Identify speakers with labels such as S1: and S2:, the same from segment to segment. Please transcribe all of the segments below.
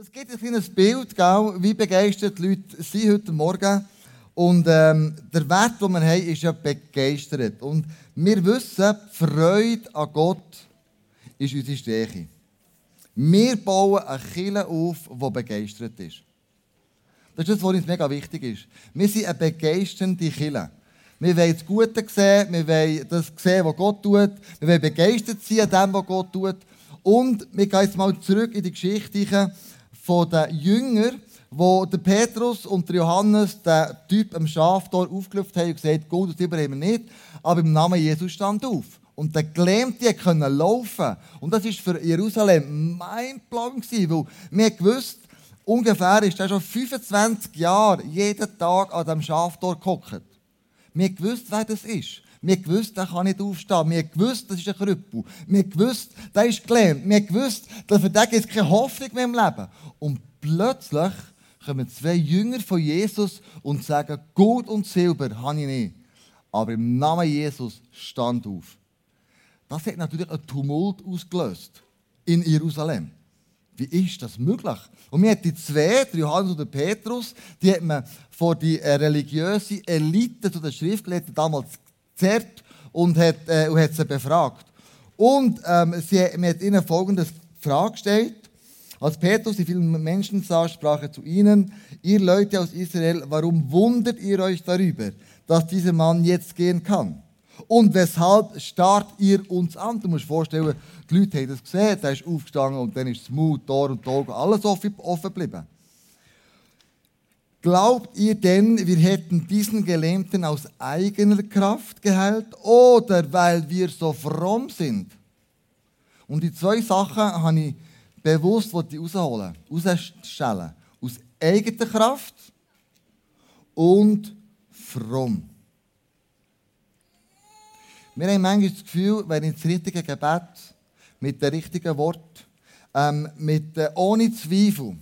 S1: Das gibt ein kleines Bild, gell, wie begeistert die Leute sind heute Morgen. Und ähm, der Wert, den wir haben, ist ja begeistert. Und wir wissen, die Freude an Gott ist unsere Stärke. Wir bauen eine Kirche auf, die begeistert ist. Das ist das, was uns mega wichtig ist. Wir sind eine begeisternde Kirche. Wir wollen das Gute sehen, wir wollen das sehen, was Gott tut. Wir wollen begeistert sein an dem, was Gott tut. Und wir gehen jetzt mal zurück in die Geschichte von den Jüngern, wo der Petrus und der Johannes den Typ am Schaftor aufgelöst haben und gesagt, Gott und Silber haben wir nicht, aber im Namen Jesus stand auf. Und der Gelähmte konnte laufen. Und das war für Jerusalem mein Plan, weil wir gewusst, ungefähr ist er schon 25 Jahre jeden Tag an diesem Schaftor gehockt. Wir gewusst, wer das ist. Wir gewusst, der kann nicht aufstehen. Wir gewusst, das ist ein Krüppel. Wir gewusst, der ist gelähmt. Wir gewusst, dass für den gibt es keine Hoffnung mehr im Leben. Und plötzlich kommen zwei Jünger von Jesus und sagen, Gold und Silber habe ich nicht. Aber im Namen Jesus stand auf. Das hat natürlich einen Tumult ausgelöst in Jerusalem. Wie ist das möglich? Und mir hat die zwei, der Johannes und der Petrus, die hat man vor die äh, religiöse Elite zu den Schriftgelehrten damals gezerrt und hat, äh, und hat sie befragt. Und ähm, sie, man hat ihnen folgende Frage gestellt. Als Petrus die vielen Menschen sah, sprach er zu ihnen, ihr Leute aus Israel, warum wundert ihr euch darüber, dass dieser Mann jetzt gehen kann? Und weshalb starrt ihr uns an? Du musst dir vorstellen, die Leute haben das gesehen, der ist aufgestanden und dann ist das Mund, Tor und Augen, alles offen geblieben. Glaubt ihr denn, wir hätten diesen Gelähmten aus eigener Kraft geheilt oder weil wir so fromm sind? Und die zwei Sachen habe ich bewusst rausholen, rausstellen. Aus eigener Kraft und fromm. Wir haben manchmal das Gefühl, wenn ich das richtige Gebet mit dem richtigen Wort, ähm, mit, äh, ohne Zweifel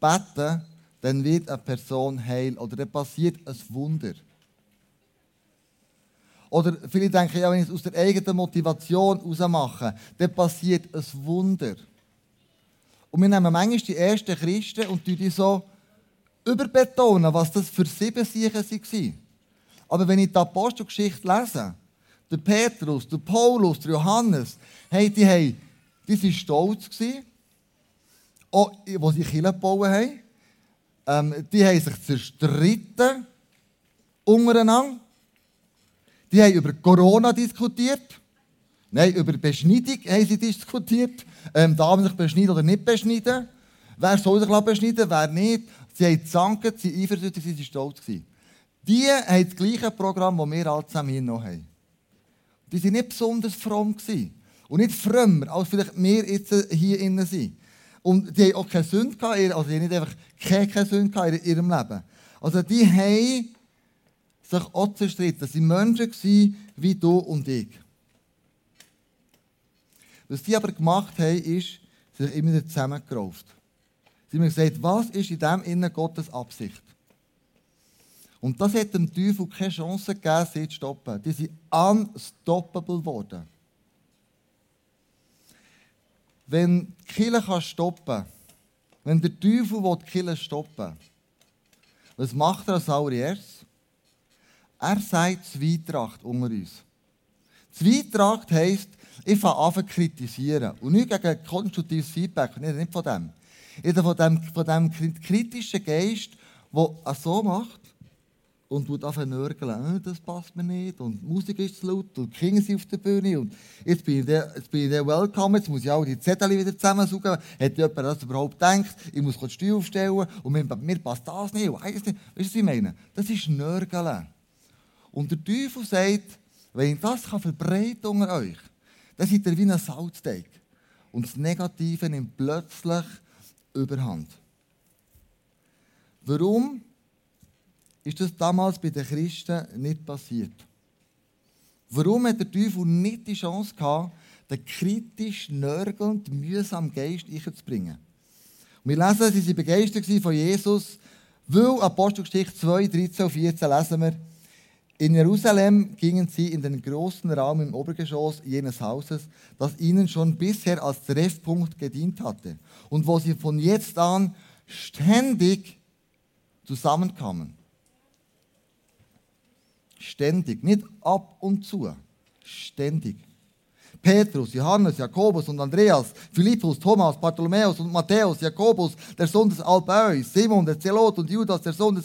S1: beten, dann wird eine Person heil oder dann passiert ein Wunder. Oder viele denken, ja, wenn ich es aus der eigenen Motivation heraus mache, dann passiert ein Wunder. Und wir nehmen manchmal die ersten Christen und die so überbetonen, was das für sieben Sicher waren. Aber wenn ich die Apostelgeschichte lese, der Petrus, der Paulus, der Johannes, hey, die, haben, die waren stolz, auch, als sie Kirche gebaut haben. Ähm, die haben sich zerstritten untereinander. Die haben über Corona diskutiert. Nein, über Beschneidung haben sie diskutiert. Ähm, darf man sich beschneiden oder nicht beschneiden? Wer soll sich beschneiden, wer nicht? Sie haben gezankt, sie waren eifersüchtig, sie waren stolz. Die haben das gleiche Programm, das wir alle zusammen hier noch haben. Die waren nicht besonders fromm. Und nicht frömmer, als vielleicht wir jetzt hier innen sind. Und die haben auch keine Sünde gehabt, also die haben nicht einfach keine, keine Sünde gehabt in ihrem Leben. Also die haben sich auch zerstritten. Sie waren Menschen wie du und ich. Was die aber gemacht haben, ist, sie sich immer wieder zusammengerauft. Sie haben gesagt, was ist in dem Innen Gottes Absicht? Und das hat dem Teufel keine Chance gegeben, sie zu stoppen. Die sind unstoppable geworden. Wenn die stoppen kann, wenn der Teufel die Kirche stoppen will, was macht er als allererstes? Er sagt Zweitracht unter uns. Zweitracht heisst, ich fange an zu kritisieren. Und nicht gegen konstruktives Feedback, nicht von dem. Ich von dem, von dem kritischen Geist, der so macht, und tut anfangen nörgeln, äh, das passt mir nicht und die Musik ist zu laut und die Kinder sind auf der Bühne und jetzt bin ich der, jetzt bin ich der Welcome, jetzt muss ich auch die Zettel wieder zusammensuchen. Hat jemand das überhaupt gedacht? Ich muss die Steuer aufstellen und mir, mir passt das nicht. Weißt du, was ich meine? Das ist Nörgeln. Und der Teufel sagt, wenn ich das kann verbreiten unter euch, dann seid ihr wie ein Salzteig. Und das Negative nimmt plötzlich Überhand. Warum? Ist das damals bei den Christen nicht passiert. Warum hat der Teufel nicht die Chance gehabt, den kritisch, nörgelnd, mühsamen Geist einzubringen? Wir lesen, sie waren begeistert von Jesus, weil Apostelgeschichte 2, 13 und 14 lesen wir, In Jerusalem gingen sie in den großen Raum im Obergeschoss jenes Hauses, das ihnen schon bisher als Treffpunkt gedient hatte und wo sie von jetzt an ständig zusammenkamen. Ständig, nicht ab und zu, ständig. Petrus, Johannes, Jakobus und Andreas, Philippus, Thomas, Bartholomäus und Matthäus, Jakobus, der Sohn des Alpäus, Simon, der Zelot und Judas, der Sohn des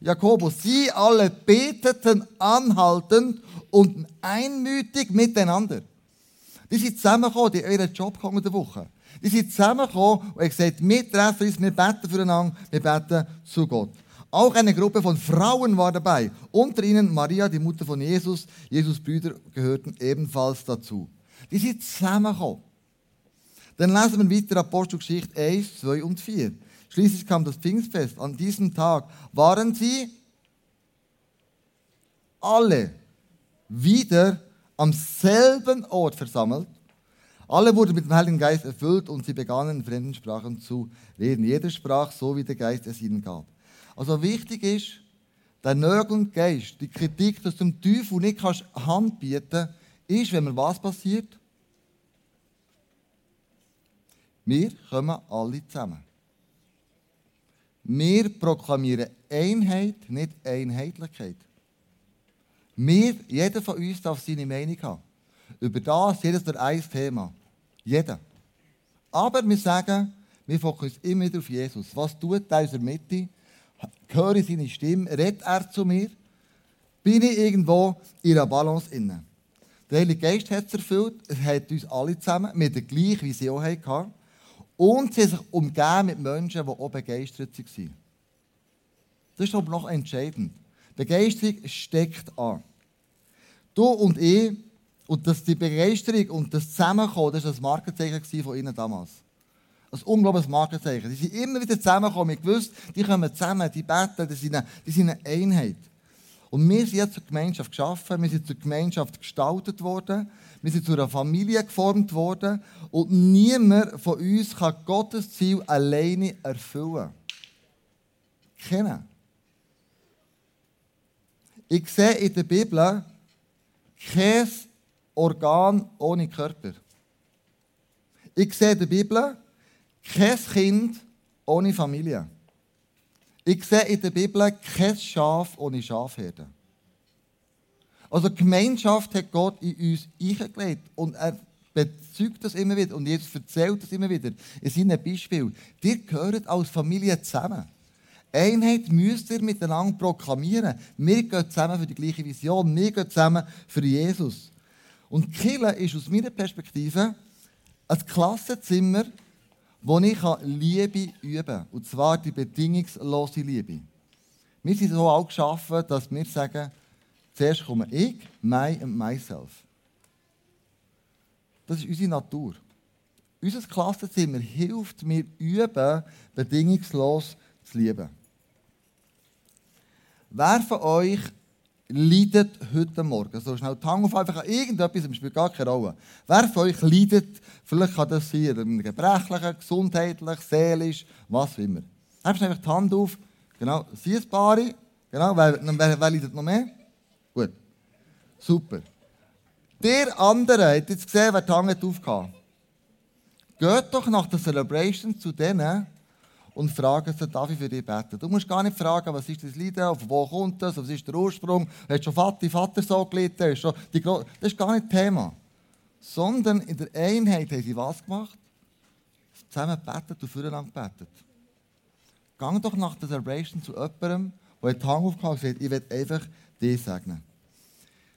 S1: Jakobus, sie alle beteten anhaltend und einmütig miteinander. Die sind zusammengekommen, die ihren Job in Woche. Die sind zusammengekommen und haben gesagt, wir treffen uns, wir beten füreinander, wir beten zu Gott. Auch eine Gruppe von Frauen war dabei. Unter ihnen Maria, die Mutter von Jesus. Jesus Brüder gehörten ebenfalls dazu. Die sind zusammengekommen. Dann lesen wir weiter Apostelgeschichte 1, 2 und 4. Schließlich kam das Pfingstfest. An diesem Tag waren sie alle wieder am selben Ort versammelt. Alle wurden mit dem Heiligen Geist erfüllt und sie begannen in fremden Sprachen zu reden. Jeder sprach so, wie der Geist es ihnen gab. Also wichtig ist, der nörgelnde Geist, die Kritik, dass du dem Teufel nicht Hand bieten kannst, ist, wenn mir was passiert? Wir kommen alle zusammen. Wir proklamieren Einheit, nicht Einheitlichkeit. Wir, jeder von uns darf seine Meinung haben. Über das, jedes durch ein Thema. Jeder. Aber wir sagen, wir fokussieren immer wieder auf Jesus. Was tut er in unserer Mitte? Höre seine Stimme? Redet er zu mir? Bin ich irgendwo in einer Balance inne? Der Heilige Geist hat es erfüllt. Es hat uns alle zusammen mit der gleichen Vision hatten. Und sie haben sich umgeben mit Menschen, die auch begeistert waren. Das ist aber noch entscheidend. Begeisterung steckt an. Du und ich, und das, die Begeisterung und das Zusammenkommen, das war das Markenzeichen von ihnen damals. Ein unglaubliches Markenzeichen. Sie sind immer wieder zusammengekommen. Ich wusste, die kommen zusammen, die beten, die sind eine, die Einheit. Und wir sind jetzt zur Gemeinschaft geschaffen, wir sind zur Gemeinschaft gestaltet worden, wir sind zu einer Familie geformt worden und niemand von uns kann Gottes Ziel alleine erfüllen. Kennen. Ich sehe in der Bibel kein Organ ohne Körper. Ich sehe in der Bibel kein Kind ohne Familie. Ich sehe in der Bibel kein Schaf ohne Schafherde. Also Gemeinschaft hat Gott in uns eingelegt und er bezeugt das immer wieder und jetzt erzählt das immer wieder in seinen Beispielen. Ihr gehört als Familie zusammen. Einheit müsst ihr miteinander proklamieren. Wir gehen zusammen für die gleiche Vision. Wir gehen zusammen für Jesus. Und Kille ist aus meiner Perspektive ein Klassenzimmer, wo ich Liebe üben kann. Und zwar die bedingungslose Liebe. Wir sind so auch geschaffen, dass wir sagen, zuerst komme ich, my and myself. Das ist unsere Natur. Unser Klassenzimmer hilft mir üben, bedingungslos zu lieben. Wer von euch leidet heute Morgen? So schnell die Hand auf einfach an irgendetwas, es spielt gar keine Rolle. Wer von euch leidet, vielleicht kann das sein, gebrechlich, gesundheitlich, seelisch, was auch immer. Hebst einfach die Hand auf, genau, sie ein paar, genau, wer, wer, wer leidet noch mehr? Gut, super. Der andere, hat jetzt gesehen, wer die Hand aufgehauen Geht doch nach der Celebration zu denen, und fragen sie, darf ich für dich beten? Du musst gar nicht fragen, was ist das Leiden, auf wo kommt das, was ist der Ursprung, hast schon Vater, Vater so gelitten, hast schon die das ist gar nicht Thema. Sondern in der Einheit haben sie was gemacht? Zusammen gebetet und füreinander gebetet. Gang doch nach der Celebration zu jemandem, der die Hand aufgehauen hat und gesagt, ich will einfach dich segnen.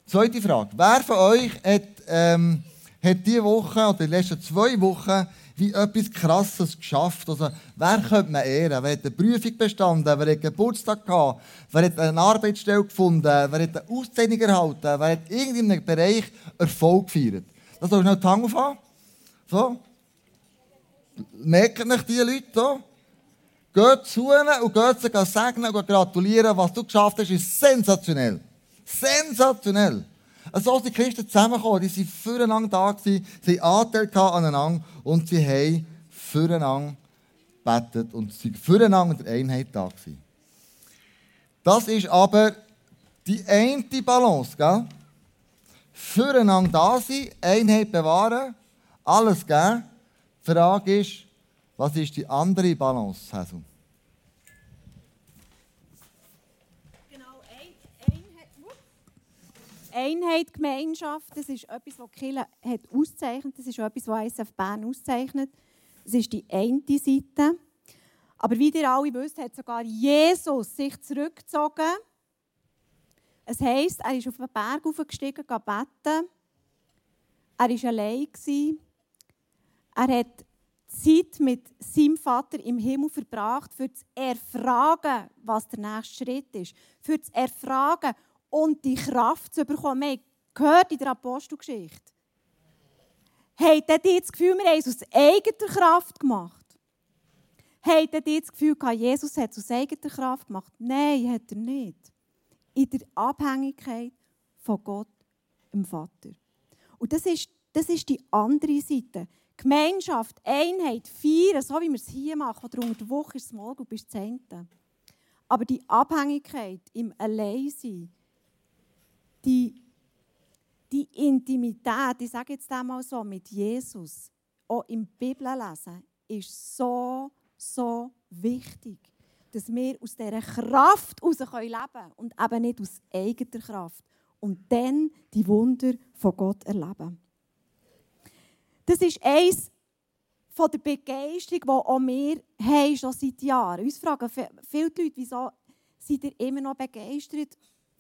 S1: Zweite Frage. Wer von euch hat, ähm, hat diese Woche oder die letzten zwei Wochen wie etwas Krasses geschafft. Also, wer könnte man ehren? Wer hat eine Prüfung bestanden? Wer hat Geburtstag gehabt? Wer hat eine Arbeitsstelle gefunden? Wer hat eine Auszeichnung erhalten? Wer hat in einem Bereich Erfolg gefeiert? Das soll noch die Hand aufhaben. So. Merken nicht die Leute hier? Geht zu ihnen und geht sie segnen und gratulieren. Was du geschafft hast, ist sensationell. Sensationell. So sind die Christen zusammengekommen, die waren füreinander da, sie hatten Anteil aneinander und sie haben füreinander gebetet und sie waren füreinander in der Einheit da. Das ist aber die eine Balance, gell? Füreinander da sein, Einheit bewahren, alles geben. Die Frage ist, was ist die andere Balance, Hazel?
S2: Genau, Einheit, Einheit, Gemeinschaft, das ist etwas, was Kille hat auszeichnet. Das ist etwas, was ISF Bern auszeichnet. Das ist die eine Seite. Aber wie ihr alle wisst, hat sogar Jesus sich zurückgezogen. Es heisst, er ist auf den Berg aufgestiegen, beten. Er war allein. Er hat Zeit mit seinem Vater im Himmel verbracht, für zu erfragen, was der nächste Schritt ist. Für zu erfragen und die Kraft zu bekommen. Wir haben gehört in der Apostelgeschichte. Habt ihr das Gefühl, wir haben es aus eigener Kraft gemacht? Habt ihr das Gefühl, Jesus hat es aus eigener Kraft gemacht? Nein, hat er nicht. In der Abhängigkeit von Gott, dem Vater. Und das ist, das ist die andere Seite. Gemeinschaft, Einheit, feiern, so wie wir es hier machen. Oder unter der Woche ist es Morgen bis Zehnte. Aber die Abhängigkeit im Alleinsein, die, die Intimität, ich sage jetzt einmal so, mit Jesus, auch im Bibellesen, ist so, so wichtig, dass wir aus dieser Kraft heraus leben können und eben nicht aus eigener Kraft. Und dann die Wunder von Gott erleben. Das ist eines von der Begeisterung, die auch wir haben, schon seit Jahren. Uns fragen viele Leute, wieso seid ihr immer noch begeistert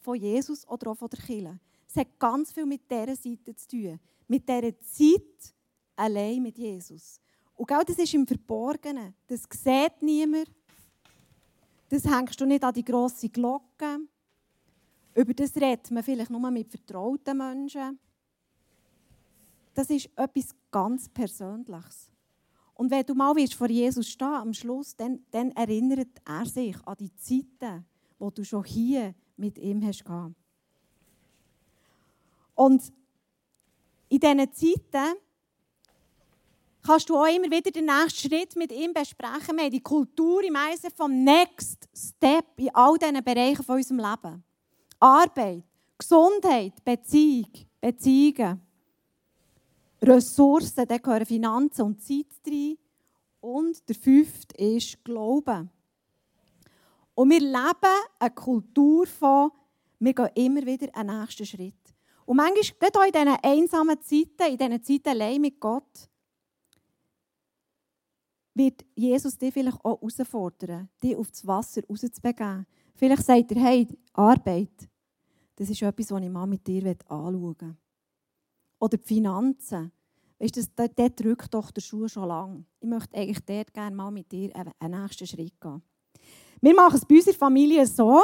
S2: von Jesus oder auch von der Kirche? Es hat ganz viel mit dieser Seite zu tun. Mit dieser Zeit allein mit Jesus. Und genau das ist im Verborgenen. Das sieht niemand. Das hängst du nicht an die grosse Glocke. Über das redet man vielleicht nur mit vertrauten Menschen. Das ist etwas ganz Persönliches. Und wenn du mal vor Jesus stehen am Schluss, dann, dann erinnert er sich an die Zeiten, wo du schon hier mit ihm hast gehabt. Und in diesen Zeiten kannst du auch immer wieder den nächsten Schritt mit ihm besprechen. Wir haben die Kultur im Eisen vom Next Step in all diesen Bereichen von unserem Leben. Arbeit, Gesundheit, Beziehung, Beziehungen. Ressourcen, da gehören Finanzen und Zeit rein. Und der fünfte ist Glauben. Und wir leben eine Kultur von, wir gehen immer wieder einen nächsten Schritt. Und manchmal, gerade auch in diesen einsamen Zeiten, in diesen Zeiten allein mit Gott, wird Jesus dich vielleicht auch herausfordern, dich auf das Wasser rauszubegeben. Vielleicht sagt er, hey, Arbeit, das ist etwas, was ich mal mit dir anschauen will. Oder die Finanzen. Weißt du, dort drückt doch der Schuh schon lange. Ich möchte eigentlich dort gerne mal mit dir einen nächsten Schritt gehen. Wir machen es bei unserer Familie so,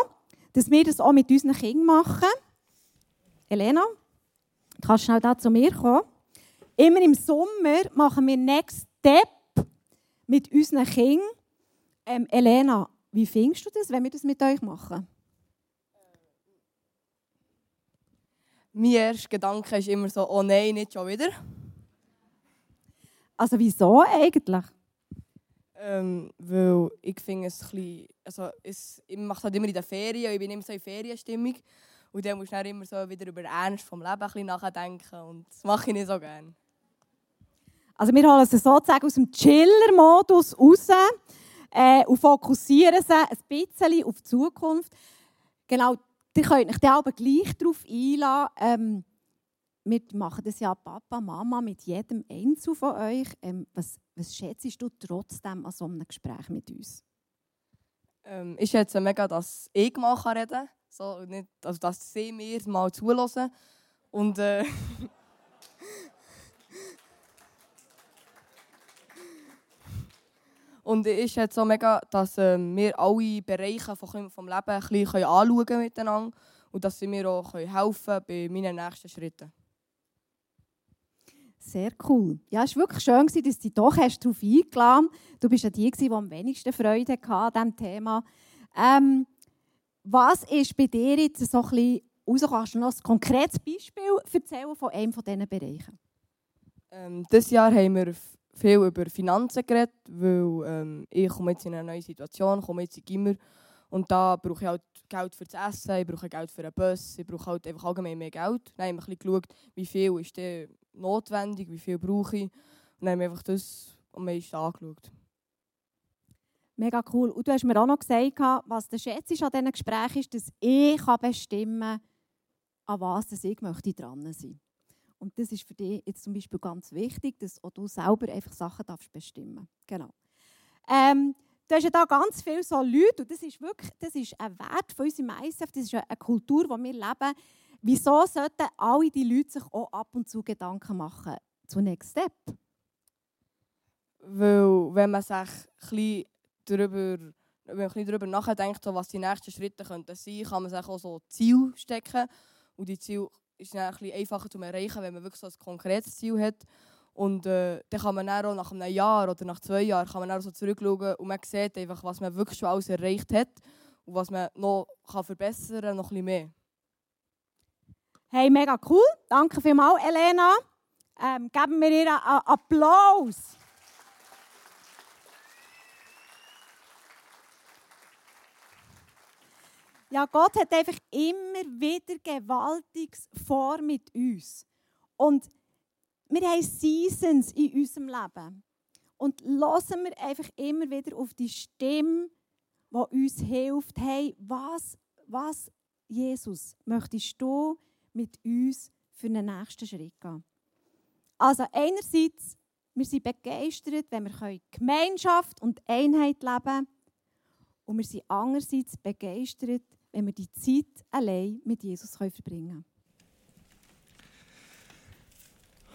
S2: dass wir das auch mit unseren Kindern machen. Elena, du kannst schnell da zu mir kommen. Immer im Sommer machen wir Next Step mit unseren Kindern. Ähm, Elena, wie findest du das, wenn wir das mit euch machen?
S3: Mein erster Gedanke ist immer so, oh nein, nicht schon wieder.
S2: Also wieso eigentlich?
S3: Ähm, weil ich finde es ein bisschen, also es, ich mache das halt immer in den Ferien, ich bin immer so in Ferienstimmung und dann musst du immer so wieder über den Ernst vom Leben ein bisschen nachdenken und das mache ich nicht so gerne.
S2: Also wir holen sie sozusagen aus dem Chiller-Modus raus äh, und fokussieren sie ein bisschen auf die Zukunft. Genau, Ihr könnt euch dann aber gleich darauf einladen. Ähm, wir machen das ja Papa, Mama mit jedem Einzel von euch. Ähm, was, was schätzt du trotzdem an so einem Gespräch mit uns?
S3: Ähm, ich schätze mega, dass ich mal reden kann. So, nicht, also, dass sie mir mal zulassen. Und äh, Und ich schätze auch mega, dass äh, wir alle Bereiche vom, vom Leben ein bisschen anschauen miteinander und dass sie mir auch helfen können bei meinen nächsten Schritten.
S2: Sehr cool. Ja, es war wirklich schön, dass du dich doch hast darauf eingeladen Du bist ja die, die am wenigsten Freude hatte an diesem Thema. Ähm, was ist bei dir jetzt so ein bisschen rausgekommen? Kannst du noch ein konkretes Beispiel erzählen von einem von diesen Bereichen?
S3: Ähm, dieses Jahr haben wir viel über Finanzen geredet, weil ähm, ich komme jetzt in eine neue Situation, komme jetzt in Gimmer Und da brauche ich halt Geld für das Essen, ich brauche Geld für einen Bus, ich brauche halt einfach allgemein mehr Geld. Dann haben wir ein bisschen geschaut, wie viel ist denn notwendig, wie viel brauche ich. Und dann haben wir einfach das am meisten angeschaut.
S2: Mega cool. Und du hast mir auch noch gesagt, was der Schätz ist an diesen Gesprächen ist, dass ich bestimmen kann, an was ich möchte dran sein Und das ist für dich jetzt zum Beispiel ganz wichtig, dass auch du selber einfach Sachen darfst bestimmen Genau. Ähm, du hast ja da ganz viele so Leute, und das ist wirklich das ist ein Wert von unserem ISF, das ist eine Kultur, die wir leben. Wieso sollten alle die Leute sich auch ab und zu Gedanken machen zu Next Step?
S3: Weil, wenn man sich ein bisschen darüber, darüber nachdenkt, was die nächsten Schritte könnten sein, kann man sich auch so Ziel stecken. Und die Ziel ist dann ein bisschen einfacher zu erreichen, wenn man wirklich so ein konkretes Ziel hat. Und äh, dann kann man dann auch nach einem Jahr oder nach zwei Jahren kann man dann so zurückschauen und man sieht einfach, was man wirklich schon alles erreicht hat und was man noch kann verbessern kann, noch ein bisschen mehr.
S2: Hey, mega cool. Danke vielmals, Elena. Ähm, geben wir ihr einen Applaus Ja, Gott hat einfach immer wieder Gewaltiges vor mit uns. Und wir haben Seasons in unserem Leben. Und hören wir einfach immer wieder auf die Stimme, die uns hilft. Hey, was, was, Jesus, möchtest du mit uns für den nächsten Schritt gehen? Also einerseits, wir sind begeistert, wenn wir Gemeinschaft und Einheit leben können. Und wir sind andererseits begeistert, wenn wir die Zeit allein mit Jesus verbringen können.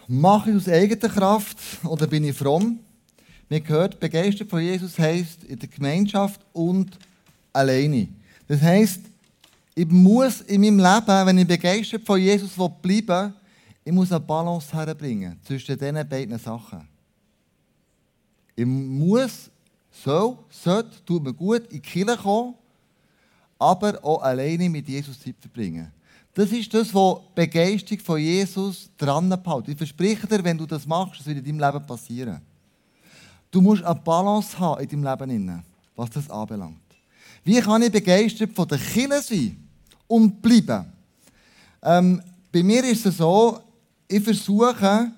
S1: Mache ich aus eigener Kraft oder bin ich fromm? Wir gehört, begeistert von Jesus heisst in der Gemeinschaft und alleine. Das heisst, ich muss in meinem Leben, wenn ich begeistert von Jesus bleiben will, ich muss eine Balance herbringen zwischen diesen beiden Sachen. Ich muss, soll, sollte, tut mir gut in die Kirche kommen, aber auch alleine mit Jesus Zeit verbringen. Das ist das, was die Begeisterung von Jesus dran hält. Ich verspreche dir, wenn du das machst, das wird in deinem Leben passieren. Du musst eine Balance haben in deinem Leben, was das anbelangt. Wie kann ich begeistert von der Kirche sein und bleiben? Ähm, bei mir ist es so, ich versuche,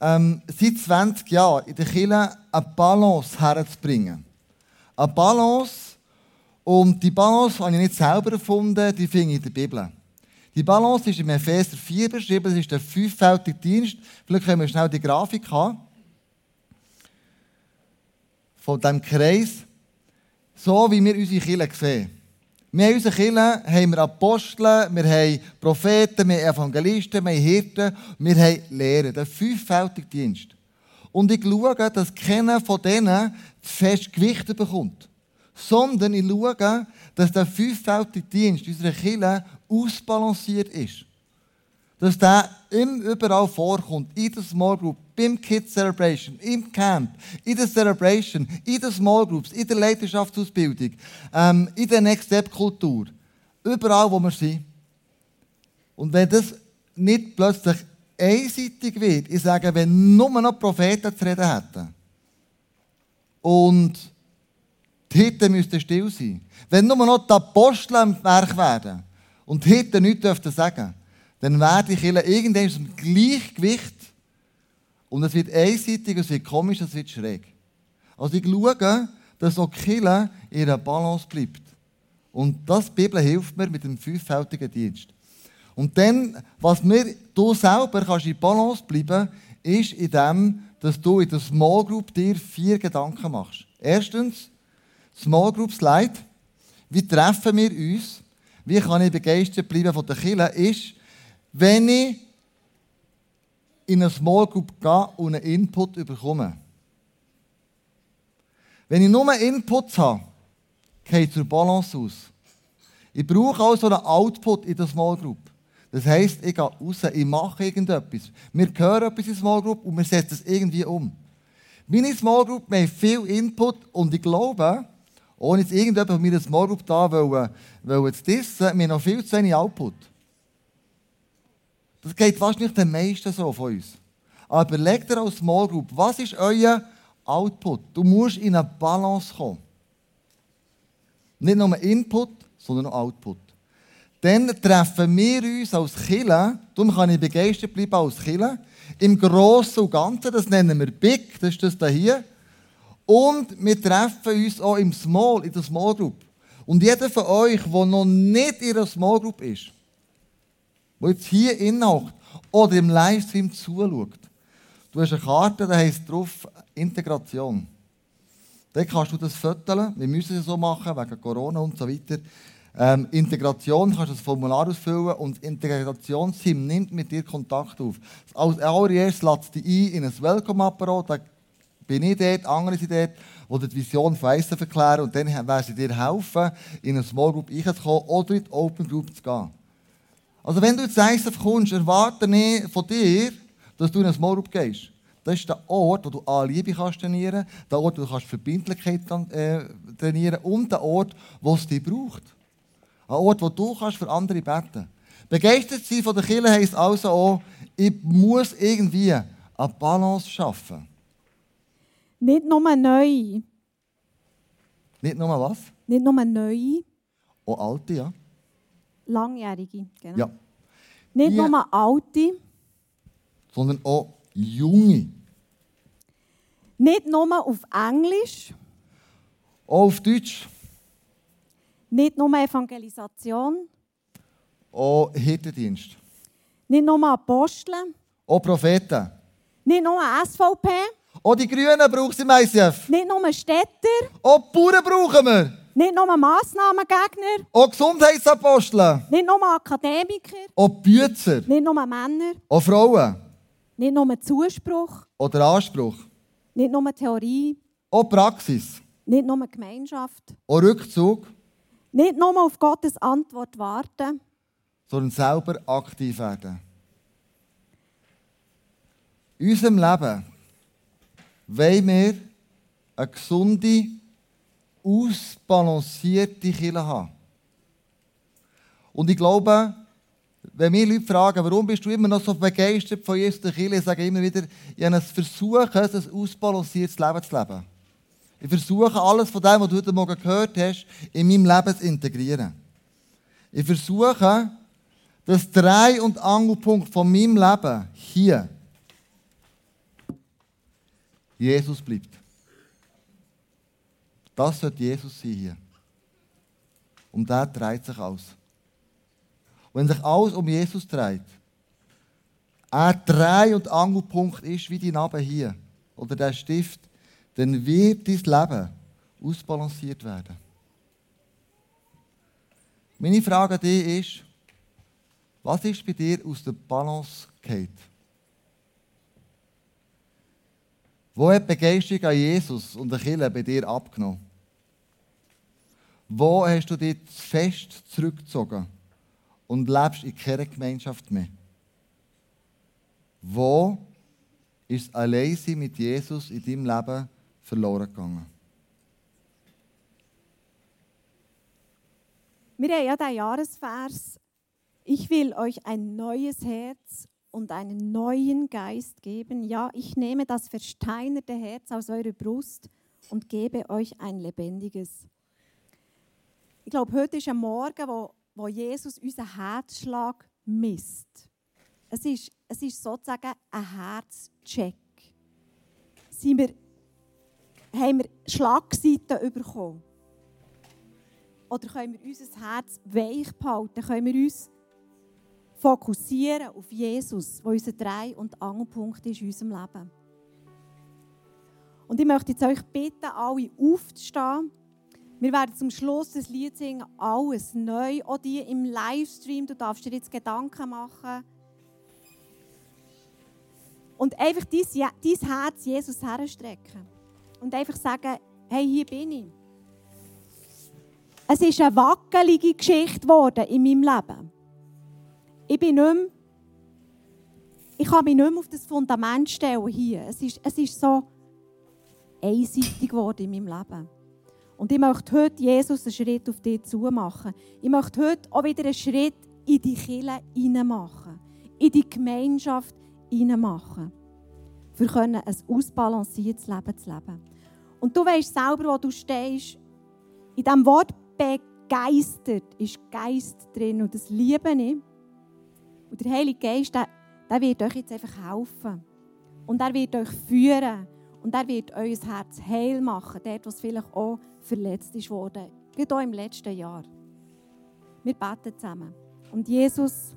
S1: ähm, seit 20 Jahren in der Kirche eine Balance herzubringen. Eine Balance und die Balance habe ich nicht selber erfunden, die finde ich in der Bibel. Die Balance ist im Epheser 4 beschrieben, das ist der fünffältige Dienst. Vielleicht können wir schnell die Grafik haben. Von diesem Kreis. So wie wir unsere Kirche sehen. Wir haben unsere Kirche, haben wir Apostel, wir haben Propheten, wir haben Evangelisten, wir haben Hirten, wir haben Lehrer. Der fünffältige Dienst. Und ich schaue, dass keiner von denen fest Gewicht bekommt sondern ich schaue, dass der fünffältige Dienst unserer Kirche ausbalanciert ist. Dass der immer überall vorkommt, in der Small Group, beim Kids Celebration, im Camp, in der Celebration, in den Small Groups, in der Leiterschaftsausbildung, ähm, in der Next Step Kultur. Überall, wo wir sind. Und wenn das nicht plötzlich einseitig wird, ich sage, wenn nur noch Propheten zu reden hätten und die Hirten müssten still sein. Wenn nur noch die Apostel am Werk werden und die Hirten nichts dürften sagen, dann werden die Kirche irgendwann dem Gleichgewicht und es wird einseitig, es wird komisch, es wird schräg. Also ich schaue, dass auch Kirche in ihrer Balance bleibt. Und das die Bibel hilft mir mit dem fünffältigen Dienst. Und dann, was mir du selber kannst in Balance bleiben, ist in dem, dass du in der Small Group dir vier Gedanken machst. Erstens, Small Groups Leid, wie treffen wir uns, wie kann ich begeistert bleiben von der Kirche, ist, wenn ich in eine Small Group gehe und einen Input bekomme. Wenn ich nur Inputs habe, geht zur Balance aus. Ich brauche also einen Output in der Small Group. Das heisst, ich gehe raus, ich mache irgendetwas. Wir hören etwas in der Small Group und wir setzen es irgendwie um. Meine Small Group haben viel Input und ich glaube, ohne jetzt irgendjemand von meiner Small Group da wollen zu dissen, wir haben noch viel zu wenig Output. Das geht wahrscheinlich den meisten so von uns. Aber überlegt dir als Small Group, was ist euer Output? Du musst in eine Balance kommen. Nicht nur Input, sondern auch Output. Dann treffen wir uns als Kille, darum kann ich begeistert bleiben als Kille, im Großen und Ganzen, das nennen wir Big, das ist das hier. Und wir treffen uns auch im Small, in der Small Group. Und jeder von euch, der noch nicht in einer Small Group ist, der jetzt hier inhockt oder im Livestream zuschaut, du hast eine Karte, da heisst drauf Integration. Dann kannst du das föteln. Wir müssen es so machen, wegen Corona und so weiter. Ähm, Integration, kannst du das Formular ausfüllen und das Integrationsteam nimmt mit dir Kontakt auf. Als allererstes lädt dich ein in ein Welcome-Apparat, da bin ich dort, andere sind dort, die die Vision von ISF erklären und dann werden sie dir helfen, in eine Small Group reinzukommen oder in die Open Group zu gehen. Also wenn du ins ISF kommst, erwarte ich von dir, dass du in eine Small Group gehst. Das ist der Ort, wo du A, Liebe kannst trainieren kannst, der Ort, wo du kannst Verbindlichkeit äh, trainieren kannst und der Ort, wo es dich braucht. Ein Ort, wo du kannst für andere beten kannst. Begeistert sein von der Kirche heisst also auch, ich muss irgendwie eine Balance schaffen.
S2: Nicht nur neu.
S1: Nicht nur was?
S2: Nicht nur neu.
S1: Auch alte, ja.
S2: Langjährige, genau.
S1: Ja.
S2: Nicht
S1: Die-
S2: nur alte.
S1: Sondern auch junge.
S2: Nicht nur auf Englisch.
S1: Auch auf Deutsch.
S2: Nicht nur Evangelisation.
S1: Auch Hirtendienst.
S2: Nicht nur Apostel.
S1: Auch Propheten.
S2: Nicht nur SVP.
S1: Auch die Grünen brauchen sie im ICF.
S2: Nicht nur Städter.
S1: Auch die Bauern brauchen wir.
S2: Nicht nur Massnahmengegner.
S1: Auch Gesundheitsapostel.
S2: Nicht nur Akademiker.
S1: Auch Bützer.
S2: Nicht nur Männer.
S1: Auch Frauen.
S2: Nicht nur Zuspruch.
S1: Oder Anspruch.
S2: Nicht nur Theorie.
S1: Auch Praxis.
S2: Nicht nur Gemeinschaft.
S1: Auch Rückzug.
S2: Nicht nur auf Gottes Antwort warten.
S1: sondern selber aktiv werden. In unserem Leben wollen wir eine gesunde, ausbalancierte Kirche haben. Und ich glaube, wenn mir Leute fragen, warum bist du immer noch so begeistert von Jesus der Kirche, ich sage immer wieder, ich habe ein Versuchen, ein ausbalanciertes Leben zu leben. Ich versuche, alles von dem, was du heute Morgen gehört hast, in meinem Leben zu integrieren. Ich versuche, das Drei- und Angelpunkt von meinem Leben hier Jesus bleibt. Das sollte Jesus sein hier. Um den dreht sich. Und wenn sich alles um Jesus dreht, er Drei- und Angelpunkt ist wie die Narbe hier oder der Stift, dann wird dein Leben ausbalanciert werden. Meine Frage an dich ist, was ist bei dir aus der Balance gefallen? Wo hat die Begeisterung an Jesus und der Kirche bei dir abgenommen? Wo hast du dich fest zurückgezogen und lebst in keiner Gemeinschaft mehr? Wo ist Alleinsein mit Jesus in deinem Leben verloren gegangen?
S2: Wir haben ja den Jahresvers. Ich will euch ein neues Herz und einen neuen Geist geben. Ja, ich nehme das versteinerte Herz aus eurer Brust und gebe euch ein lebendiges. Ich glaube, heute ist ein Morgen, wo, wo Jesus unseren Herzschlag misst. Es ist, es ist sozusagen ein Herzcheck. Sind wir, haben wir Schlagseiten bekommen? Oder können wir unser Herz weich behalten? Können wir uns fokussieren auf Jesus, der unser Drei- und Angelpunkt ist in unserem Leben? Und ich möchte jetzt euch bitten, alle aufzustehen. Wir werden zum Schluss das Lied singen, alles neu. Auch die im Livestream, du darfst dir jetzt Gedanken machen. Und einfach dein, dein Herz Jesus herstrecken. Und einfach sagen, hey, hier bin ich. Es ist eine wackelige Geschichte geworden in meinem Leben. Ich bin nicht mehr, ich kann mich nicht mehr auf das Fundament stellen hier. Es ist, es ist so einseitig geworden in meinem Leben. Und ich möchte heute Jesus einen Schritt auf dich zu machen. Ich möchte heute auch wieder einen Schritt in die Kirche machen. In die Gemeinschaft machen. Für können ein ausbalanciertes Leben zu leben. Und du weißt selber, wo du stehst. In diesem Wort begeistert, ist Geist drin und das liebe ich. Und der Heilige Geist, der, der wird euch jetzt einfach helfen. Und er wird euch führen. Und er wird euer Herz heil machen, dort, wo es vielleicht auch verletzt ist worden. Gerade auch im letzten Jahr. Wir beten zusammen. Und Jesus,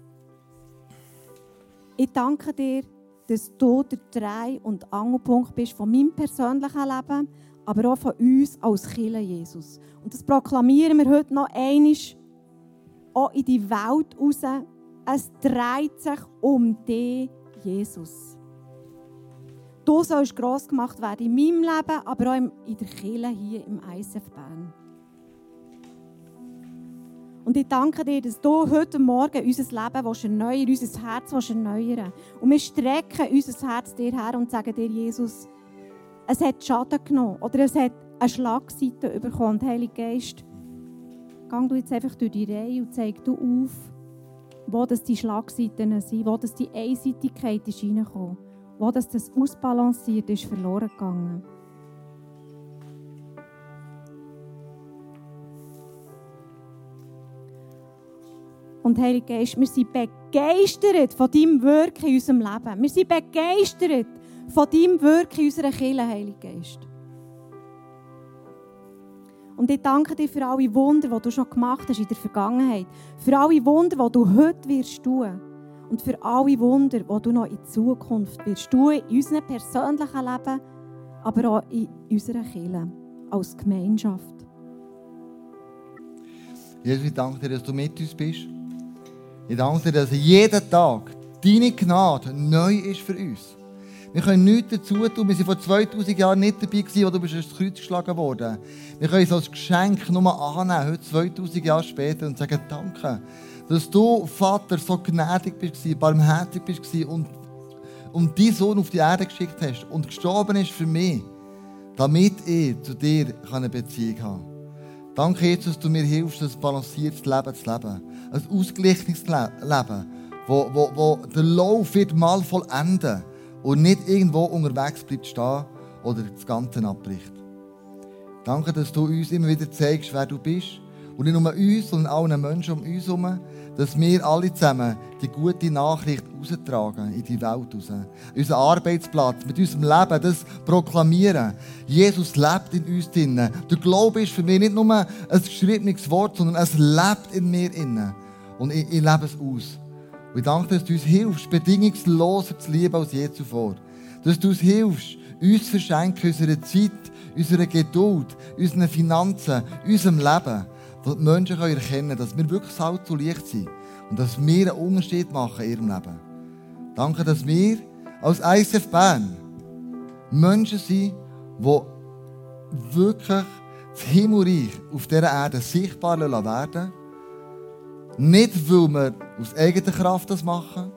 S2: ich danke dir, dass du der Drei- und Angelpunkt bist von meinem persönlichen Leben, aber auch von uns als Kirche, Jesus. Und das proklamieren wir heute noch einmal auch in die Welt raus. Es dreht sich um dich, Jesus. Du sollst gross gemacht werden in meinem Leben, aber auch in der Kirche hier im ISF Bern. Und ich danke dir, dass du heute Morgen unser Leben erneuern unser Herz erneuern Und wir strecken unser Herz dir her und sagen dir, Jesus, es hat Schaden genommen oder es hat eine Schlagseite bekommen. Und Heilige Geist, geh du jetzt einfach durch die Reihe und zeig du auf, wo das die Schlagseiten sind, wo das die Einseitigkeit ist reingekommen, wo das, das ausbalanciert ist, verloren gegangen. Und Heilige Geist, wir sind begeistert von deinem Wirken in unserem Leben. Wir sind begeistert von deinem Wirken in unserer Kirche, Heilige Geist. Und ich danke dir für alle Wunder, die du schon gemacht hast in der Vergangenheit. Für alle Wunder, die du heute wirst tun. Und für alle Wunder, die du noch in Zukunft wirst tun, in unserem persönlichen Leben, aber auch in unserer Kirche, als Gemeinschaft.
S1: Jesus, ich danke dir, dass du mit uns bist. Ich danke dir, dass jeden Tag deine Gnade neu ist für uns. Wir können nichts dazu tun. Wir waren vor 2000 Jahren nicht dabei, gewesen, als du bist ins Kreuz geschlagen worden. Wir können es als Geschenk nur annehmen, heute 2000 Jahre später, und sagen Danke, dass du, Vater, so gnädig bist, barmherzig bist und, und deinen Sohn auf die Erde geschickt hast und gestorben ist für mich, damit ich zu dir eine Beziehung haben kann. Danke, Jesus, dass du mir hilfst, ein balanciertes Leben zu leben. Ein ausgeglichenes Leben, wo, wo, wo der Lauf wird mal vollenden und nicht irgendwo unterwegs bleibt stehen oder das Ganze abbricht. Danke, dass du uns immer wieder zeigst, wer du bist. Und nicht nur uns, sondern allen Menschen um uns herum, dass wir alle zusammen die gute Nachricht raustragen in die Welt raus. Unser Arbeitsplatz, mit unserem Leben, das proklamieren. Jesus lebt in uns drinnen. Der Glaube ist für mich nicht nur ein geschriebenes Wort, sondern es lebt in mir innen. Und ich, ich lebe es aus. Und ich danke, dass du uns hilfst, bedingungsloser zu lieben als je zuvor. Dass du uns hilfst, uns verschenken, unsere Zeit, unsere Geduld, unsere Finanzen, unserem Leben. Dass die Menschen erkennen können, dass wir wirklich Salz und Licht sind. Und dass wir einen Unterschied machen in ihrem Leben. Danke, dass wir als ISF Bern Menschen sind, die wirklich das Himmelreich auf dieser Erde sichtbar werden nicht, weil wir aus eigener Kraft das machen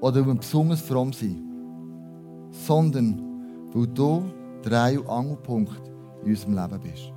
S1: oder weil wir besonders fromm sind, sondern weil du der Angelpunkt in unserem Leben bist.